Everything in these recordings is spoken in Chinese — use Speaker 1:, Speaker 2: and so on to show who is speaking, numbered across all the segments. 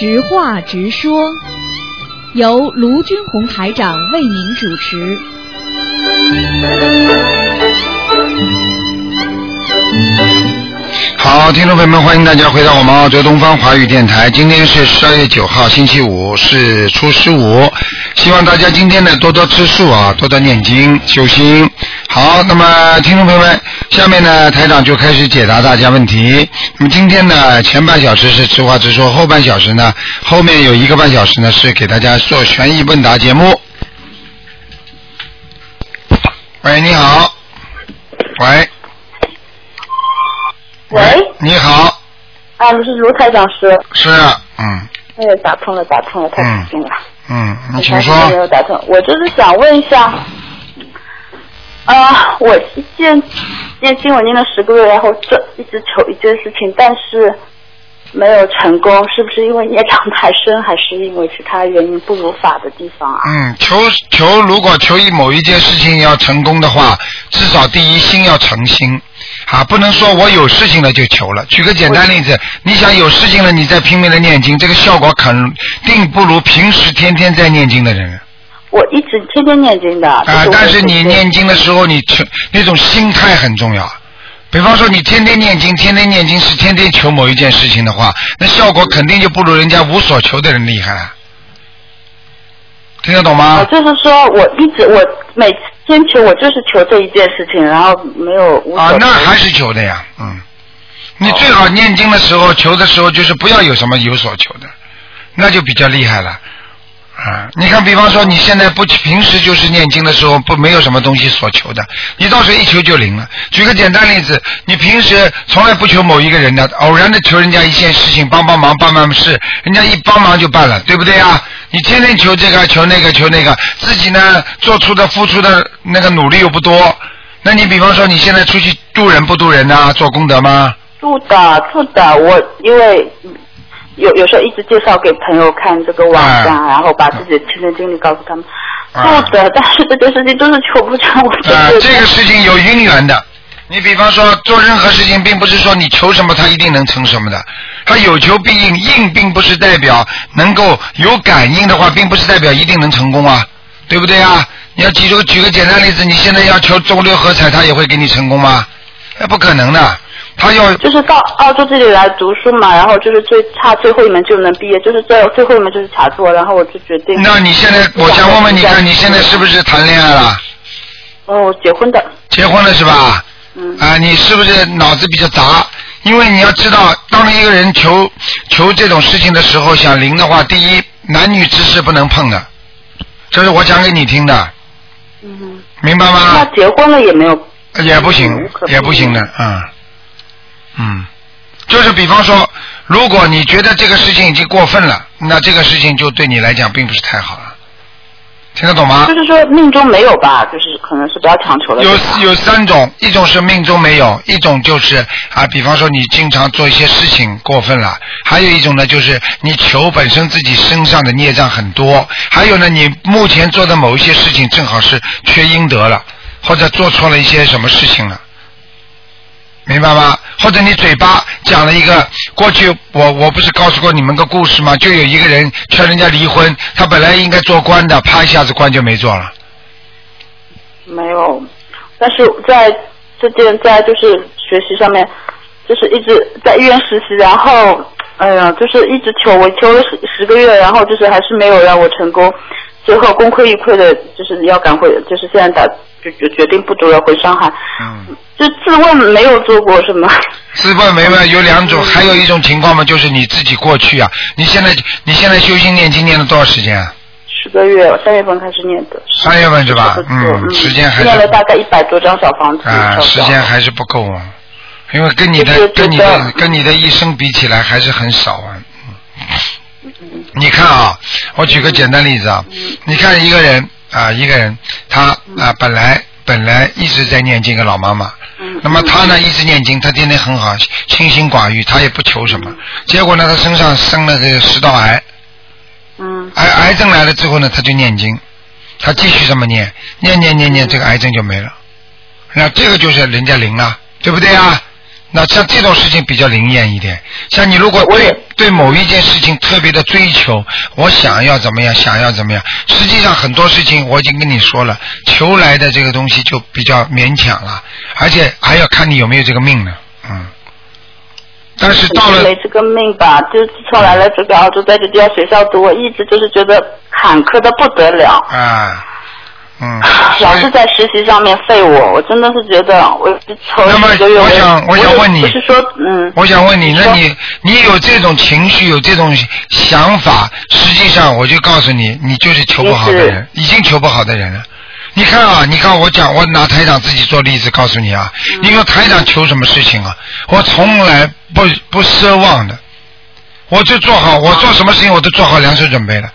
Speaker 1: 直话直说，由卢军红台长为您主持。
Speaker 2: 好，听众朋友们，欢迎大家回到我们澳洲东方华语电台。今天是十二月九号，星期五，是初十五。希望大家今天呢多多吃素啊，多多念经修心。好，那么听众朋友们，下面呢台长就开始解答大家问题。那么今天呢前半小时是直话直说，后半小时呢后面有一个半小时呢是给大家做悬疑问答节目。喂，你好。喂，
Speaker 3: 喂，
Speaker 2: 你好，
Speaker 3: 啊，你是卢台长师？
Speaker 2: 是，嗯
Speaker 3: 哎呀，打通了，打通了，太开心了！
Speaker 2: 嗯，你请
Speaker 3: 说没。有打通，我就是想问一下，啊，我念念经我念了十个月，然后这一直求一件事情，但是没有成功，是不是因为业障太深，还是因为其他原因不如法的地方啊？
Speaker 2: 嗯，求求，如果求一某一件事情要成功的话，至少第一心要诚心啊，不能说我有事情了就求了。举个简单例子，你想有事情了，你再拼命的念经，这个效果肯定不如平时天天在念经的人
Speaker 3: 我一直天天念经的，
Speaker 2: 啊但是你念经的时候，你求那种心态很重要。比方说，你天天念经，天天念经是天天求某一件事情的话，那效果肯定就不如人家无所求的人厉害了。听得懂吗？
Speaker 3: 我就是说，我一直我每天求，我就是求这一件事情，然后没有无所
Speaker 2: 啊，那还是求的呀，嗯。你最好念经的时候、求的时候，就是不要有什么有所求的，那就比较厉害了。啊，你看，比方说你现在不平时就是念经的时候不没有什么东西所求的，你到时候一求就灵了。举个简单例子，你平时从来不求某一个人的，偶然的求人家一件事情帮帮忙办办事，人家一帮忙就办了，对不对啊？你天天求这个求那个求那个，自己呢做出的付出的那个努力又不多，那你比方说你现在出去渡人不渡人呐、做功德吗？
Speaker 3: 住的住的，我因为有有时候一直介绍给朋友看这个网站，
Speaker 2: 啊
Speaker 3: 然后把自己的亲身经历告诉他们。
Speaker 2: 啊
Speaker 3: 住的，但是这件事情都是求不成，我就
Speaker 2: 啊、
Speaker 3: 是、
Speaker 2: 这个事情有因缘的。你比方说做任何事情，并不是说你求什么他一定能成什么的，他有求必应，应并不是代表能够有感应的话，并不是代表一定能成功啊，对不对啊？你要记住，举个简单例子，你现在要求中六合彩，他也会给你成功吗？那不可能的，他要
Speaker 3: 就是到澳洲这里来读书嘛，然后就是最差最后一门就能毕业，就是最最后一门就是卡住，然后我就决定。
Speaker 2: 那你现在，我想问问你看，你现在是不是谈恋爱了？
Speaker 3: 哦，结婚的，
Speaker 2: 结婚了是吧？
Speaker 3: 嗯。
Speaker 2: 啊，你是不是脑子比较杂？因为你要知道，当一个人求求这种事情的时候，想灵的话，第一，男女之事不能碰的，这是我讲给你听的，
Speaker 3: 嗯。
Speaker 2: 明白吗那？
Speaker 3: 结婚了也没有。
Speaker 2: 也不行也不行的，嗯，嗯，就是比方说，如果你觉得这个事情已经过分了，那这个事情就对你来讲并不是太好了，听得懂吗？
Speaker 3: 就是说命中没有吧，就是可能是不要强求了。
Speaker 2: 有有三种，一种是命中没有，一种就是啊，比方说你经常做一些事情过分了，还有一种呢就是你求本身自己身上的孽障很多，还有呢你目前做的某一些事情正好是缺阴德了，或者做错了一些什么事情了。明白吗？或者你嘴巴讲了一个，过去我我不是告诉过你们个故事吗？就有一个人劝人家离婚，他本来应该做官的，啪一下子官就没做了。
Speaker 3: 没有，但是在这件在就是学习上面，就是一直在医院实习，然后哎呀，就是一直求，我求了十十个月，然后就是还是没有让我成功，最后功亏一篑的，就是要赶回，就是现在打就就决定不读了，回上海。
Speaker 2: 嗯。
Speaker 3: 就自问没有做过什么。
Speaker 2: 自问没问有两种，还有一种情况嘛，就是你自己过去啊。你现在你现在修心念经念了多少时间啊？
Speaker 3: 十个月，三月份开始念的。
Speaker 2: 三月份是吧嗯，时间还是
Speaker 3: 念了大概一百多张小房子。
Speaker 2: 啊，时间还是不够啊，因为跟你的跟你的跟你的一生比起来还是很少啊。嗯你看啊，我举个简单例子啊，你看一个人啊，一个人他啊本来本来一直在念经个老妈妈，
Speaker 3: 嗯。
Speaker 2: 那么他呢一直念经，他天天很好，清心寡欲，他也不求什么，结果呢他身上生了这个食道癌，
Speaker 3: 嗯。
Speaker 2: 癌癌症来了之后呢，他就念经，他继续这么念，念念念念，这个癌症就没了。那这个就是人家灵了，对不对啊？那像这种事情比较灵验一点。像你如果对
Speaker 3: 我也
Speaker 2: 对某一件事情特别的追求，我想要怎么样，想要怎么样，实际上很多事情我已经跟你说了，求来的这个东西就比较勉强了，而且还要看你有没有这个命呢，嗯。但是到了
Speaker 3: 没这个命吧，就是自从来了这个澳洲，在这家学校读，我一直就是觉得坎坷的不得了。
Speaker 2: 啊，嗯，
Speaker 3: 老是在实习上面废我，我真的是觉得我愁
Speaker 2: 那么我想我想问你
Speaker 3: 不是说嗯，
Speaker 2: 我想问你，那你你有这种情绪，有这种想法，实际上我就告诉你，你就是求不好的人，已经求不好的人了。你看啊，你看我讲，我拿台长自己做例子告诉你啊，
Speaker 3: 嗯
Speaker 2: 你说台长求什么事情啊？我从来不不奢望的，我就做好，我做什么事情我都做好两手准备了。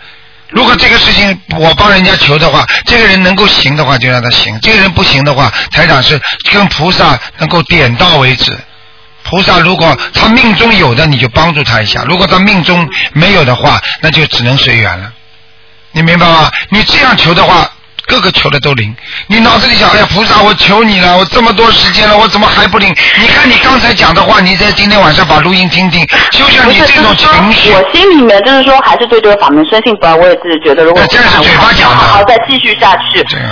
Speaker 2: 如果这个事情我帮人家求的话，这个人能够行的话就让他行，这个人不行的话，台长是跟菩萨能够点到为止。菩萨如果他命中有的，你就帮助他一下；如果他命中没有的话，那就只能随缘了。你明白吗？你这样求的话，个个求的都灵。你脑子里想，哎呀，菩萨，我求你了，我这么多时间了，我怎么还不灵？你看你刚才讲的话，你在今天晚上把录音听听，就像，你这种情绪，
Speaker 3: 我心里面就是说，还是对这个法门深信不疑。我也自己觉得，如果
Speaker 2: 哎这是嘴巴讲的
Speaker 3: 好好再继续下去，
Speaker 2: 这样。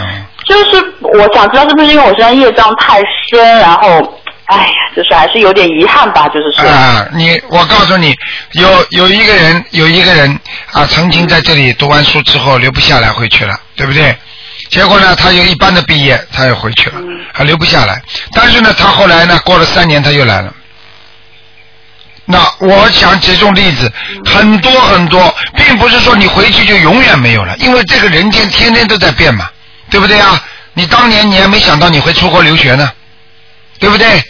Speaker 3: 就是我想知道是不是因为我身上业障太深，然后，哎呀，就是还是有点遗憾吧，就是说，
Speaker 2: 啊，你我告诉你，有有一个人，有一个人啊，曾经在这里读完书之后留不下来回去了，对不对？结果呢，他有一般的毕业，他又回去了，还留不下来。但是呢，他后来呢，过了三年他又来了。那我想这种例子很多很多，并不是说你回去就永远没有了，因为这个人间天天都在变嘛，对不对啊？你当年你还没想到你会出国留学呢，对不对？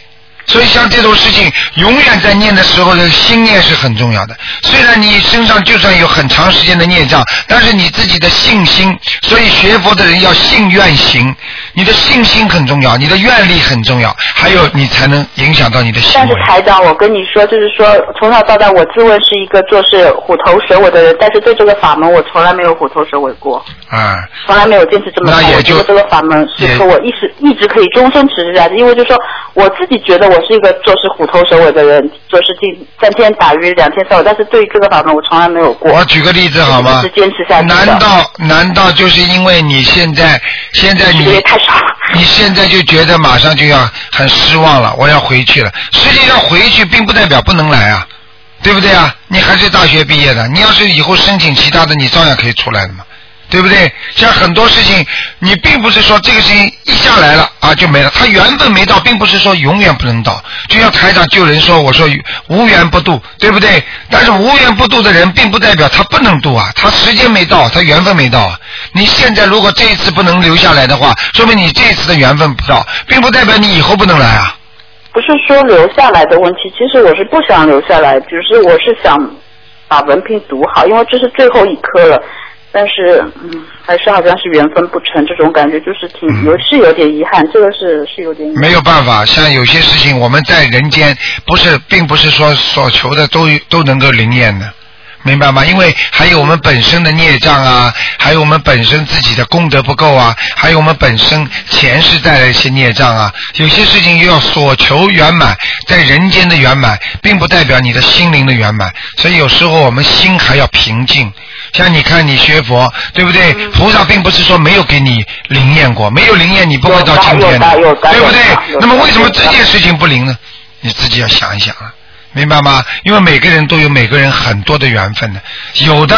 Speaker 2: 所以像这种事情，永远在念的时候的心念是很重要的。虽然你身上就算有很长时间的孽障，但是你自己的信心，所以学佛的人要信愿行，你的信心很重要，你的愿力很重要，还有你才能影响到你的行
Speaker 3: 但是。台长，我跟你说，就是说从小到大，我自问是一个做事虎头蛇尾的人，但是对这个法门，我从来没有虎头蛇尾过，
Speaker 2: 啊，
Speaker 3: 从来没有坚持这么做。
Speaker 2: 那也就
Speaker 3: 我觉得这个法门是我一直一直可以终身持之下去，因为就是说我自己觉得我是一个做事虎头蛇尾的人，做事情三天打鱼两天晒网，但是对于这个法门，我从来没有过。
Speaker 2: 我举个例子好吗
Speaker 3: 坚持下去
Speaker 2: 难道难道就是因为你现在现在
Speaker 3: 这个也
Speaker 2: 你
Speaker 3: 太少了。
Speaker 2: 你现在就觉得马上就要很失望了，我要回去了。实际上回去并不代表不能来啊，对不对啊？你还是大学毕业的，你要是以后申请其他的，你照样可以出来的嘛，对不对？像很多事情，你并不是说这个事情一下来了啊就没了，他缘分没到，并不是说永远不能到。就像台长救人说，我说无缘不渡，对不对？但是无缘不渡的人，并不代表他不能渡啊，他时间没到，他缘分没到啊。你现在如果这一次不能留下来的话，说明你这一次的缘分不到，并不代表你以后不能来啊。
Speaker 3: 不是说留下来的问题，其实我是不想留下来，只是我是想把文凭读好，因为这是最后一科了。但是，嗯，还是好像是缘分不成，这种感觉就是挺
Speaker 2: 嗯
Speaker 3: 有是有点遗憾，这个是是有点遗憾。
Speaker 2: 没有办法，像有些事情我们在人间不是，并不是说所求的都都能够灵验的，明白吗？因为还有我们本身的孽障啊，还有我们本身自己的功德不够啊，还有我们本身前世带来一些孽障啊，有些事情要所求圆满，在人间的圆满，并不代表你的心灵的圆满，所以有时候我们心还要平静。像你看，你学佛，对不对？
Speaker 3: 嗯
Speaker 2: 菩萨并不是说没有给你灵验过，没有灵验你不会到今天对不对？那么为什么这件事情不灵呢？你自己要想一想啊，明白吗？因为每个人都有每个人很多的缘分的，有的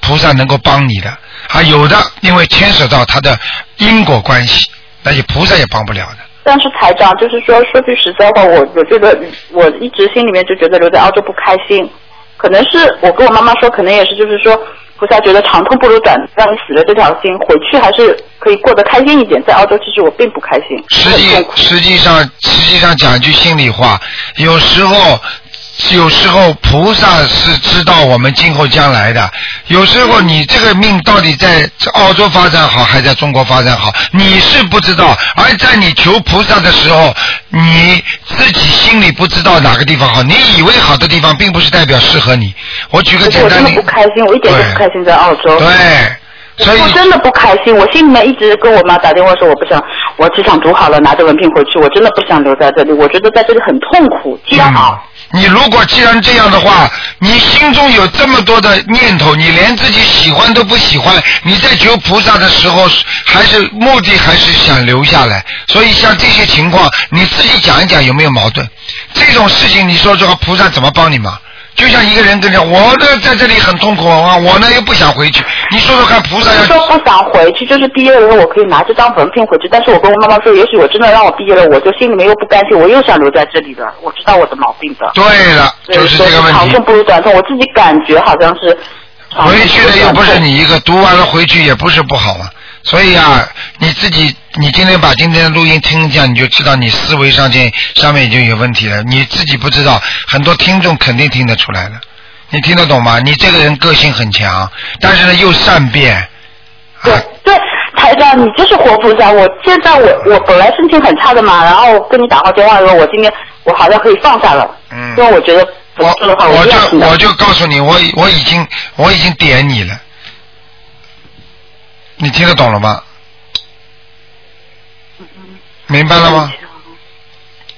Speaker 2: 菩萨能够帮你的，啊，有的因为牵扯到他的因果关系，那些菩萨也帮不了的。
Speaker 3: 但是台长，就是说说句实在话，我我觉得我一直心里面就觉得留在澳洲不开心，可能是我跟我妈妈说，可能也是就是说菩萨觉得长痛不如短，让你死了这条心，回去还是可以过得开心一点。在澳洲其实我并不开心，
Speaker 2: 实际。实际上实际上讲一句心里话，有时候有时候菩萨是知道我们今后将来的，有时候你这个命到底在澳洲发展好还是在中国发展好，你是不知道，而在你求菩萨的时候，你自己心里不知道哪个地方好，你以为好的地方，并不是代表适合你。我举个
Speaker 3: 可是我真的
Speaker 2: 简单例
Speaker 3: 不开心，我一点都不开心在澳洲。
Speaker 2: 对，所以
Speaker 3: 我真的不开心，我心里面一直跟我妈打电话说我不想，我只想读好了拿着文凭回去，我真的不想留在这里，我觉得在这里很痛苦、煎熬。
Speaker 2: 你如果既然这样的话，你心中有这么多的念头，你连自己喜欢都不喜欢，你在求菩萨的时候，还是目的还是想留下来。所以像这些情况，你自己讲一讲有没有矛盾？这种事情，你说这个菩萨怎么帮你嘛？就像一个人跟着我呢，在这里很痛苦啊，我呢又不想回去。你说说看，菩萨要
Speaker 3: 说不想回去，就是毕业了以后我可以拿这张文凭回去，但是我跟我妈妈说，也许我真的让我毕业了，我就心里面又不甘心，我又想留在这里的，我知道我的毛病的。
Speaker 2: 对了，就是这个问题
Speaker 3: 长痛。不如短痛，我自己感觉好像是。
Speaker 2: 回去的又不是你一个，读完了回去也不是不好嘛。所以啊，你自己，你今天把今天的录音听一下，你就知道你思维上间上面已经有问题了。你自己不知道，很多听众肯定听得出来了。你听得懂吗？你这个人个性很强，但是呢又善变。
Speaker 3: 对对，台长，你就是活菩萨。我现在我我本来心情很差的嘛，然后跟你打过电话以后，我今天我好像可以放下了，
Speaker 2: 嗯
Speaker 3: 因为我觉得不
Speaker 2: 我
Speaker 3: 说的话
Speaker 2: 我就我就告诉你，我已我已经我已经点你了，你听得懂了吗？明白了吗？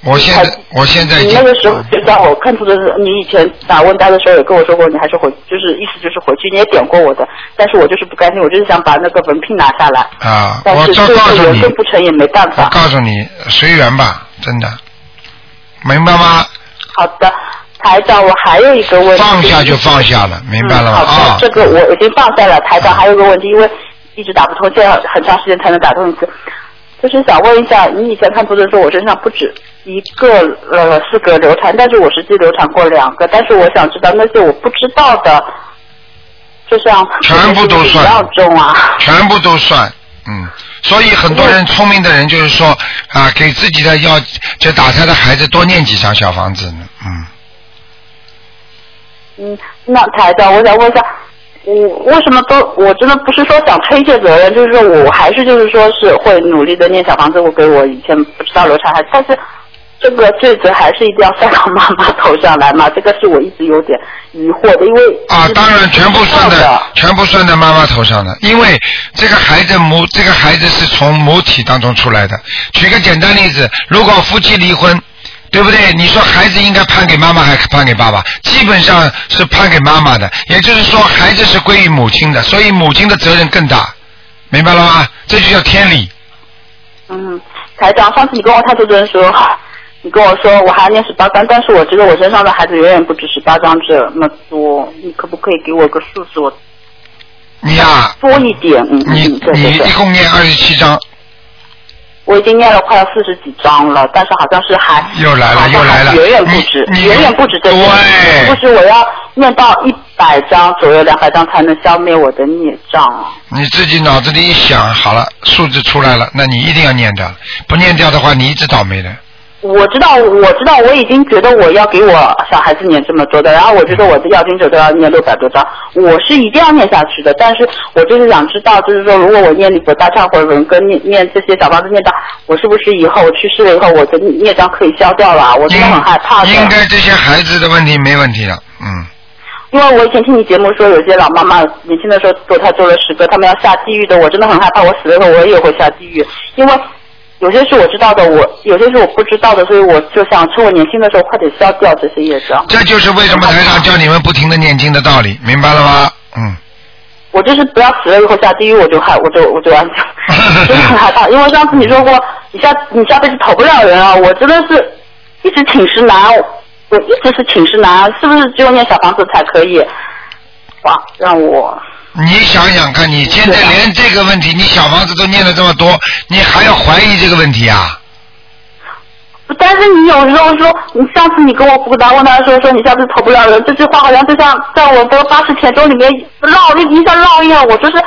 Speaker 2: 我现在我现在已经
Speaker 3: 你那个时候就在我看出的是，你以前打问答的时候也跟我说过，你还是回，就是意思就是回去，你也点过我的，但是我就是不甘心，我就是想把那个文凭拿下来，
Speaker 2: 啊，
Speaker 3: 但
Speaker 2: 我这
Speaker 3: 是最后
Speaker 2: 告诉你，
Speaker 3: 不成也没办
Speaker 2: 我
Speaker 3: 法。
Speaker 2: 告诉你，随缘吧，真的，明白吗？
Speaker 3: 好的，台长，我还有一个问题，
Speaker 2: 放下就放下了，明白了吗？
Speaker 3: 嗯、好
Speaker 2: 啊
Speaker 3: 的，，这个我已经放下了。台长还有一个问题，因为一直打不通，现在很长时间才能打通一次，就是想问一下，你以前看图的时候，我身上不止一个呃四个流产，但是我实际流产过两个，但是我想知道那些我不知道的，就像
Speaker 2: 全部都算
Speaker 3: 一样重啊。
Speaker 2: 全部都算，嗯。所以很多人聪明的人就是说啊，给自己的要就打胎的孩子多念几张小房子呢，嗯。
Speaker 3: 嗯，那台长，我想问一下，我为什么都我真的不是说想推卸责任，就是说我还是就是说是会努力的念小房子，我给我以前不知道流产孩子，但是这个罪责还是一定要算到妈妈头上来嘛？这个是我一直有点疑惑的，因为
Speaker 2: 啊，当然全部算
Speaker 3: 的
Speaker 2: 在，全部算在妈妈头上的，因为这个孩子母这个孩子是从母体当中出来的。举个简单例子，如果夫妻离婚，对不对？你说孩子应该判给妈妈还是判给爸爸？基本上是判给妈妈的，也就是说孩子是归于母亲的，所以母亲的责任更大，明白了吗？这就叫天理。
Speaker 3: 嗯，台长，上次你跟我太多的时候，你跟我说我还要念十八章，但是我觉得我身上的孩子远远不止十八章这么多，你可不可以给我个数字，我
Speaker 2: 你呀、
Speaker 3: 多一点？嗯
Speaker 2: 你
Speaker 3: 嗯，
Speaker 2: 你一。共念二十七章，
Speaker 3: 我已经念了快要四十几章了，但是好像是还
Speaker 2: 又来了又来了
Speaker 3: 远远不止，远远不止这些，
Speaker 2: 对
Speaker 3: 不止我要念到一百章左右，两百章才能消灭我的孽障啊。
Speaker 2: 你自己脑子里一想，好了，数字出来了，那你一定要念掉，不念掉的话，你一直倒霉的。
Speaker 3: 我知道，我知道，我已经觉得我要给我小孩子念这么多的，然后我觉得我的要经者都要念六百多章，我是一定要念下去的。但是我就是想知道，就是说，如果我念礼佛大忏悔文跟念念这些小房子念到，我是不是以后我去世了以后，我的孽障可以消掉了啊？我真的很害怕的。
Speaker 2: 应该这些孩子的问题没问题的，嗯。
Speaker 3: 因为我以前听你节目说，有些老妈妈年轻的时候堕胎做了十个，他们要下地狱的，我真的很害怕，我死了以后我也会下地狱。因为有些是我知道的，我有些是我不知道的，所以我就想趁我年轻的时候快点消掉这些业障。
Speaker 2: 这就是为什么台上叫你们不停的念经的道理，明白了吗？嗯。
Speaker 3: 我就是不要死了以后下地狱，我就害，我就我就安详，真的很害怕。因为上次你说过，你下你下辈子投不了人啊，我真的是一直寝食难，我一直是寝食难，是不是只有念小房子才可以？哇，让我
Speaker 2: 你想想看，你现在连这个问题，你小房子都念了这么多，你还要怀疑这个问题啊？
Speaker 3: 但是你有时候说，你上次你跟我补答问他说说你下次投不了人，这句话好像就像在我的八十田中里面烙一一下烙印了，我就是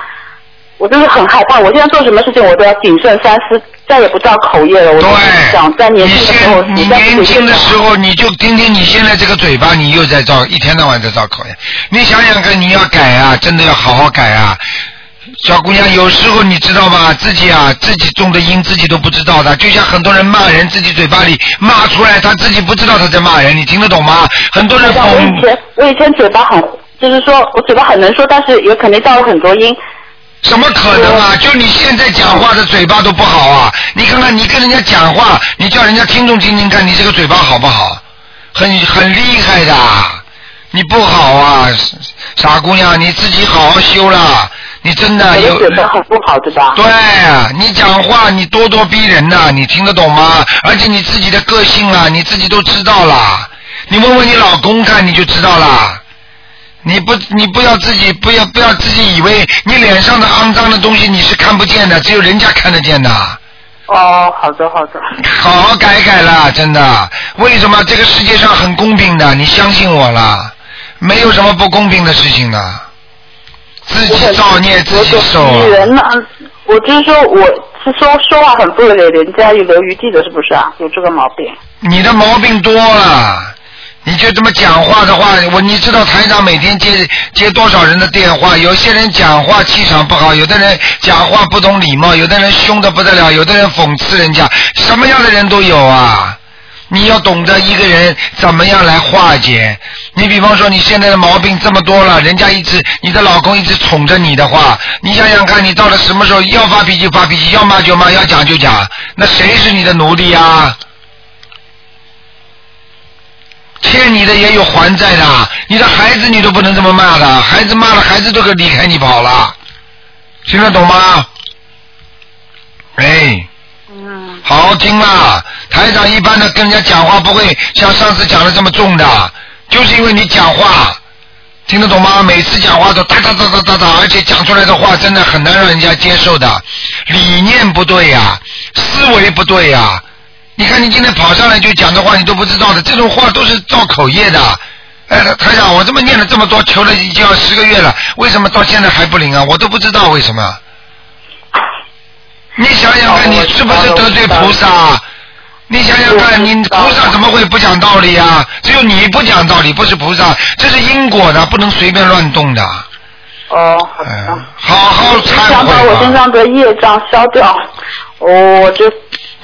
Speaker 3: 我就是很害怕。我现在做什么事情我都要谨慎三思，再也不造口业了。我就是想在年
Speaker 2: 你
Speaker 3: 轻的时候，
Speaker 2: 现你年轻的时候，你就听听你现在这个嘴巴，你又在造，一天到晚在造口业。你想想看，你要改啊，真的要好好改啊。小姑娘，有时候你知道吗？自己啊，自己种的因自己都不知道的，就像很多人骂人，自己嘴巴里骂出来，他自己不知道他在骂人，你听得懂吗？很多人
Speaker 3: 我以前我以前嘴巴很，就是说我嘴巴很能说，但是也肯定造了很多因。
Speaker 2: 什么可能啊？就你现在讲话的嘴巴都不好啊！你看看你跟人家讲话，你叫人家听众听听看，你这个嘴巴好不好？很很厉害的，你不好啊，傻姑娘，你自己好好修了。你真的
Speaker 3: 我
Speaker 2: 有
Speaker 3: 的嘴巴很不好，对吧？
Speaker 2: 对啊，你讲话你咄咄逼人呐、你听得懂吗？而且你自己的个性啊，你自己都知道啦。你问问你老公看，你就知道啦。你不，你不要自己，不要不要自己以为你脸上的肮脏的东西你是看不见的，只有人家看得见的。
Speaker 3: 哦，好的好的。
Speaker 2: 好好改改啦，真的。为什么这个世界上很公平的？你相信我啦，没有什么不公平的事情的。自己造孽自己受啊。
Speaker 3: 女人呢？我就是说，我是说说话很不给人家有留余地的，是不是啊？有这个毛病。
Speaker 2: 你的毛病多了，你就这么讲话的话，我你知道台长每天接接多少人的电话？有些人讲话气场不好，有的人讲话不懂礼貌，有的人凶的不得了，有的人讽刺人家，什么样的人都有啊。你要懂得一个人怎么样来化解。你比方说你现在的毛病这么多了，人家一直你的老公一直宠着你的话，你想想看，你到了什么时候要发脾气发脾气，要骂就骂，要讲就讲，那谁是你的奴隶啊？欠你的也有还债的，你的孩子你都不能这么骂的，孩子骂了，孩子都可离开你跑了，听得懂吗？哎。
Speaker 3: 嗯。
Speaker 2: 好好听啦，台长一般的跟人家讲话不会像上次讲的这么重的，就是因为你讲话听得懂吗？每次讲话都哒哒哒哒哒哒，而且讲出来的话真的很难让人家接受的，理念不对呀、思维不对呀、你看你今天跑上来就讲的话你都不知道的，这种话都是造口业的。哎，台长，我这么念了这么多，求了已经要十个月了，为什么到现在还不灵啊？我都不知道为什么。你想想看，你是不是得罪菩萨？你想想看，你菩萨怎么会不讲道理啊？只有你不讲道理，不是菩萨，这是因果的，不能随便乱动的。
Speaker 3: 哦，好
Speaker 2: 好好忏
Speaker 3: 想把我身。上的业障消掉，我就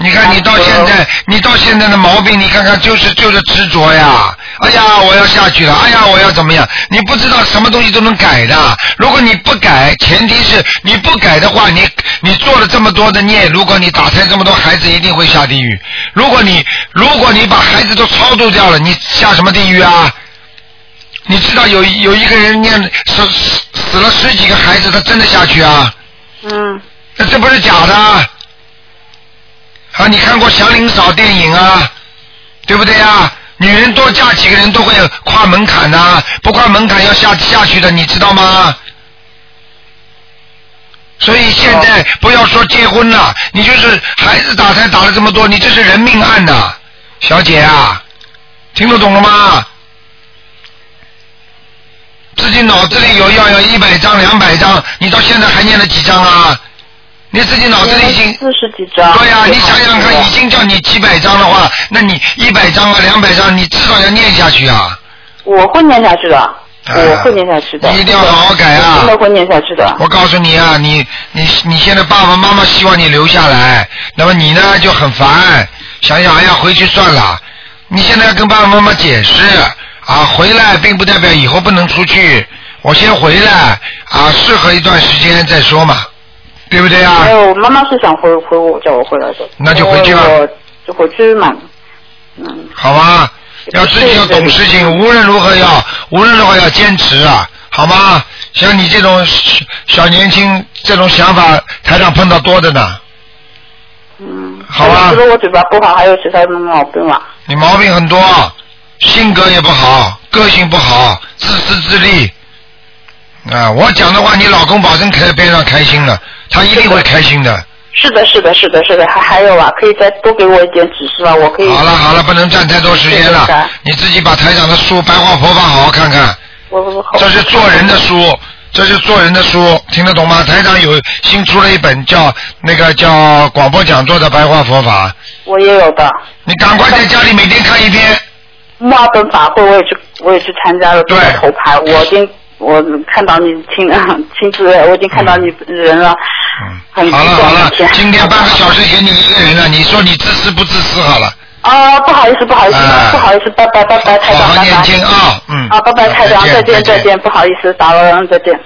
Speaker 2: 你看你到现在，你到现在的毛病，你看看就是就是执着呀。哎呀，我要下去了。哎呀，我要怎么样？你不知道什么东西都能改的。如果你不改，前提是你不改的话，你你做了这么多的孽，如果你打胎这么多孩子，一定会下地狱。如果你如果你把孩子都超度掉了，你下什么地狱啊？你知道有有一个人念死死死了十几个孩子，他真的下去啊？
Speaker 3: 嗯
Speaker 2: 那这不是假的啊？你看过《祥林嫂》电影啊？对不对啊？女人多嫁几个人都会跨门槛呐、不跨门槛要下下去的，你知道吗？所以现在不要说结婚了，你就是孩子打胎打了这么多，你这是人命案呐、小姐啊，听得懂了吗？自己脑子里有要要一百张两百张，你到现在还念了几张啊？你自己脑子里已经
Speaker 3: 四十几张。
Speaker 2: 对呀、你想想看，已经叫你几百张的话，那你一百张啊两百张，你至少要念下去啊。
Speaker 3: 我会念下去的，
Speaker 2: 啊
Speaker 3: 我会念下去的。
Speaker 2: 你一定要好好改啊
Speaker 3: 我真的会念下去的。
Speaker 2: 我告诉你啊，你你你现在爸爸妈妈希望你留下来，那么你呢就很烦，想想哎呀回去算了。你现在要跟爸爸妈妈解释啊，回来并不代表以后不能出去，我先回来啊，适合一段时间再说嘛，对不对啊
Speaker 3: 没？有，我妈妈是想回回我叫我回来的。
Speaker 2: 那就回去吧
Speaker 3: 我就回去嘛。嗯，
Speaker 2: 好吧，要自己要懂事情，无论如何要，无论如何要坚持啊，好吗？像你这种小小年轻这种想法，台上碰到多的呢。
Speaker 3: 嗯。
Speaker 2: 好吧
Speaker 3: 除了我嘴巴不好，还有其他什么毛病吗？
Speaker 2: 你毛病很多，性格也不好，个性不好，自私自利。啊，我讲的话，你老公保证开在边上开心了，他一定会开心的。
Speaker 3: 是的，是的，是的，是的，还还有啊，可以再多给我一点指示吗？我可以。
Speaker 2: 好了好了，不能占太多时间了，你自己把台长的书《白话佛法》好好看看。
Speaker 3: 我我好。
Speaker 2: 这是做人的书，这是做人的书，听得懂吗？台长有新出了一本叫那个叫广播讲座的白话佛法，
Speaker 3: 我也有的。
Speaker 2: 你赶快在家里每天看一篇。
Speaker 3: 墨尔本法会我也去，我也去参加了，
Speaker 2: 对
Speaker 3: 头牌，我已经我看到你亲亲自，我已经看到你人了，
Speaker 2: 嗯，好了好了，今天半个小时给你一个人了，你说你自私不自私好了？
Speaker 3: 啊，不好意思，不好意思，
Speaker 2: 哎
Speaker 3: 不好意思，拜拜拜拜，太长，
Speaker 2: 好好念
Speaker 3: 拜拜。
Speaker 2: 经啊，嗯。
Speaker 3: 啊，拜拜，台长，再见再见，不好意思，打扰了，再见。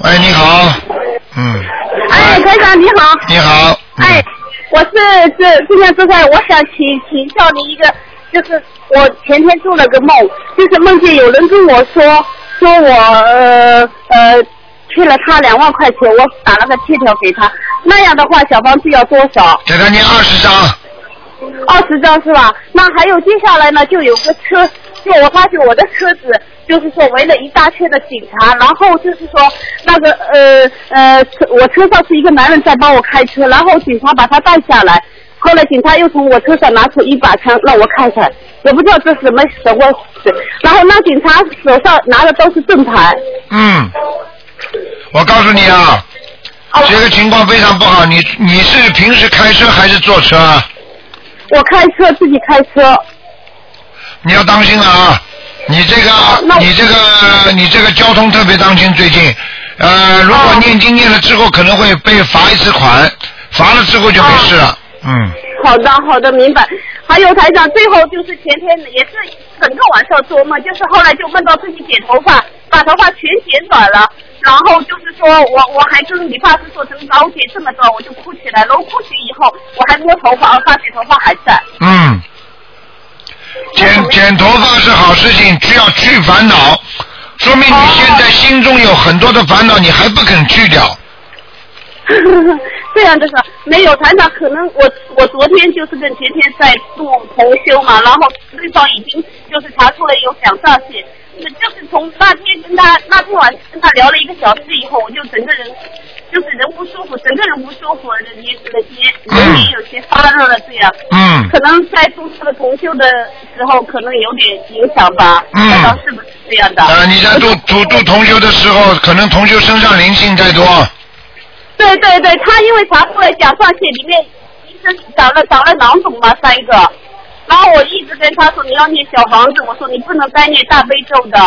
Speaker 2: 喂，你好，嗯，
Speaker 4: 哎，台长你好。
Speaker 2: 你好，嗯
Speaker 4: 哎，我是是今天做菜，我想请请教你一个，就是我前天做了个梦，就是梦见有人跟我说，说我呃呃欠了他两万块钱，我打了个欠条给他，那样的话小房子要多少？
Speaker 2: 给他念二十张，
Speaker 4: 二十张是吧？那还有接下来呢，就有个车，就我发现我的车子就是说围了一大圈的警察，然后就是说那个呃呃，车我车上是一个男人在帮我开车，然后警察把他带下来，后来警察又从我车上拿出一把枪让我看看，也不知道这是什么什么事，然后那警察手上拿的都是盾牌，
Speaker 2: 嗯，我告诉你啊，
Speaker 4: 哦
Speaker 2: 这个情况非常不好。你你是平时开车还是坐车啊？
Speaker 4: 我开车自己开车，
Speaker 2: 你要当心了啊！你这个你这个你这个交通特别当心，最近，呃，如果
Speaker 4: 哦
Speaker 2: 念经念了之后，可能会被罚一次款，罚了之后就没事了。嗯，
Speaker 4: 好的，好的，明白。还有台长，最后就是前天也是整个晚上做梦，就是后来就梦到自己剪头发，把头发全剪短了，然后就是说我我还跟理发师说怎么把我剪这么短，我就哭起来然后哭起以后，我还摸头发，发现头发还在。
Speaker 2: 嗯，剪剪头发是好事情，需要去烦恼，说明你现在心中有很多的烦恼，你还不肯去掉。
Speaker 4: 这样的是没有团长，可能我我昨天就是跟前天在做同修嘛，然后对方已经就是查出来有甲状腺，就是从那天跟他那天晚上跟他聊了一个小时以后，我就整个人就是人不舒服，整个人不舒服，人也也人也有些发热了这样。
Speaker 2: 嗯
Speaker 4: 可能在注册了同修的时候，可能有点影响吧。
Speaker 2: 嗯
Speaker 4: 台长是不是这样的？
Speaker 2: 呃，你在度度度同修的时候，可能同修身上灵性太多。
Speaker 4: 对对对，他因为查出来甲状腺里面医生长了长了囊肿嘛三个，然后我一直跟他说你要念小房子，我说你不能单念大悲咒的，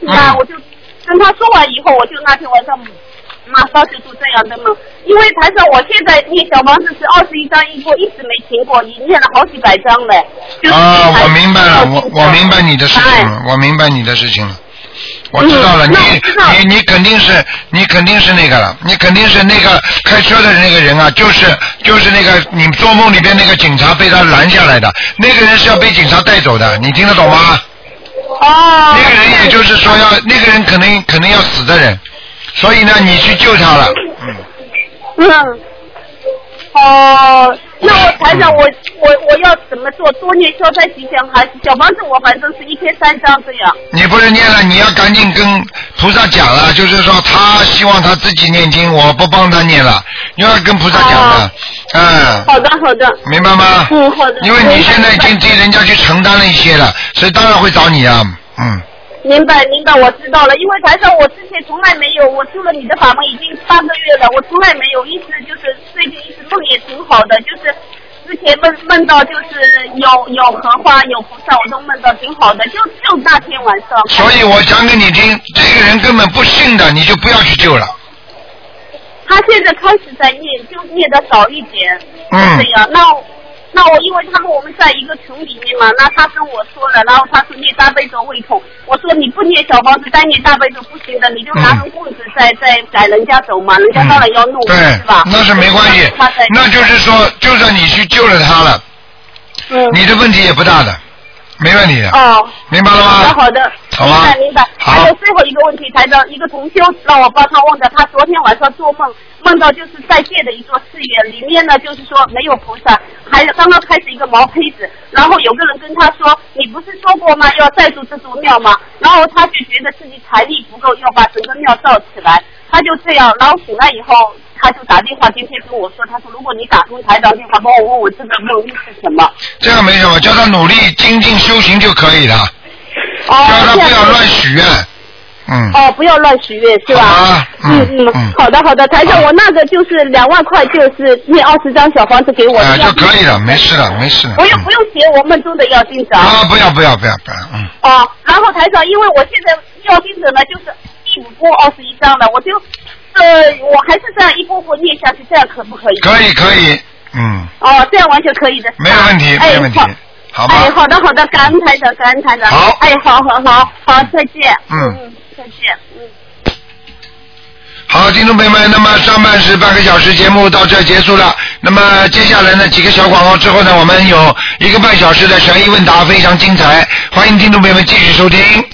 Speaker 4: 那我就跟他说完以后，我就那天晚上马上就做这样的梦，因为台上我现在念小房子是二十一张一过，一直没停过，已经念了好几百张了。就是
Speaker 2: 啊，我明白了，我我明白你的事情
Speaker 4: 哎。
Speaker 2: 了，我明白你的事情了。我知道了，
Speaker 4: 嗯
Speaker 2: 你你你肯定是你肯定是那个了，你肯定是那个开车的那个人啊，就是就是那个你做梦里边那个警察被他拦下来的，那个人是要被警察带走的，你听得懂吗？
Speaker 4: 哦。
Speaker 2: 那个人也就是说要那个人可能可能要死的人，所以呢你去救他了，嗯，
Speaker 4: 嗯，哦，台长，我我我要怎么做？多念消灾吉祥还是小房子？我反正是一天三张这样。
Speaker 2: 你不是念了，你要赶紧跟菩萨讲了，就是说他希望他自己念经，我不帮他念了，你要跟菩萨讲的，嗯。
Speaker 4: 好的，好的。
Speaker 2: 明白吗？
Speaker 4: 嗯，好的。
Speaker 2: 因为你现在已经替人家去承担了一些了，所以当然会找你啊，嗯。
Speaker 4: 明白明白，我知道了。因为台上我之前从来没有，我住了你的法门已经半个月了，我从来没有，一直就是最近一直梦也挺好的，就是之前梦梦到就是有有荷花有菩萨，我都梦到挺好的，就就那天晚上。
Speaker 2: 所以我讲给你听，这个人根本不信的，你就不要去救了。
Speaker 4: 他现在开始在念，就念的少一点，
Speaker 2: 嗯
Speaker 4: 这样。那那我因为他们我们在一个群里面嘛，那他跟我说了，然后他说念大悲咒胃痛，我说你不念小房子，单念大悲咒不行的，你就拿根棍子在在赶人家走嘛，人家当然要弄，是吧？，
Speaker 2: 那是没关系，那就是说，就算你去救了他了，
Speaker 4: 嗯
Speaker 2: 你的问题也不大的，没问题的，
Speaker 4: 哦。
Speaker 2: 明白了
Speaker 4: 好的，
Speaker 2: 吗？
Speaker 4: 好的，明白明白。还有最后一个问题，台长，一个同修让我帮他问的，他昨天晚上做梦，梦到就是在建的一座寺院，里面呢就是说没有菩萨，还有刚刚开始一个毛坯子，然后有个人跟他说，你不是说过吗？要再住这座庙吗？然后他就觉得自己财力不够，要把整个庙造起来，他就这样，然后醒来以后。他就打电话今天跟我说，他说如果你打通台长电话，帮我问问这个梦意是什么？
Speaker 2: 这个没什么，叫他努力精进修行就可以了，
Speaker 4: 哦，
Speaker 2: 叫他
Speaker 4: 这样
Speaker 2: 不要乱许愿，嗯。
Speaker 4: 哦，不要乱许愿是吧？
Speaker 2: 啊嗯
Speaker 4: 嗯
Speaker 2: 嗯
Speaker 4: 好的好的，台长，我那个就是两万块，就是念二十张小房子给我。
Speaker 2: 就可以了，没事了，没事了。
Speaker 4: 不用不用写我们中的要经者。
Speaker 2: 啊，不要不要不要不要，嗯。
Speaker 4: 哦，然后台长，因为我现在要经者呢，就是第五波二十一张了，我就呃，我还是这样一步步念下去，这样可不可以？
Speaker 2: 可以可以，嗯，
Speaker 4: 哦，这样完全可以的。
Speaker 2: 没有问题，
Speaker 4: 哎
Speaker 2: 没有问题
Speaker 4: 哎，好的好的，感恩台长，感恩台长。
Speaker 2: 好
Speaker 4: 哎，好好好好，再见。
Speaker 2: 嗯
Speaker 4: 嗯，再见。嗯。
Speaker 2: 好，听众朋友们，那么上半时半个小时节目到这结束了。那么接下来呢，几个小广告之后呢，我们有一个半小时的悬疑问答，非常精彩，欢迎听众朋友们继续收听。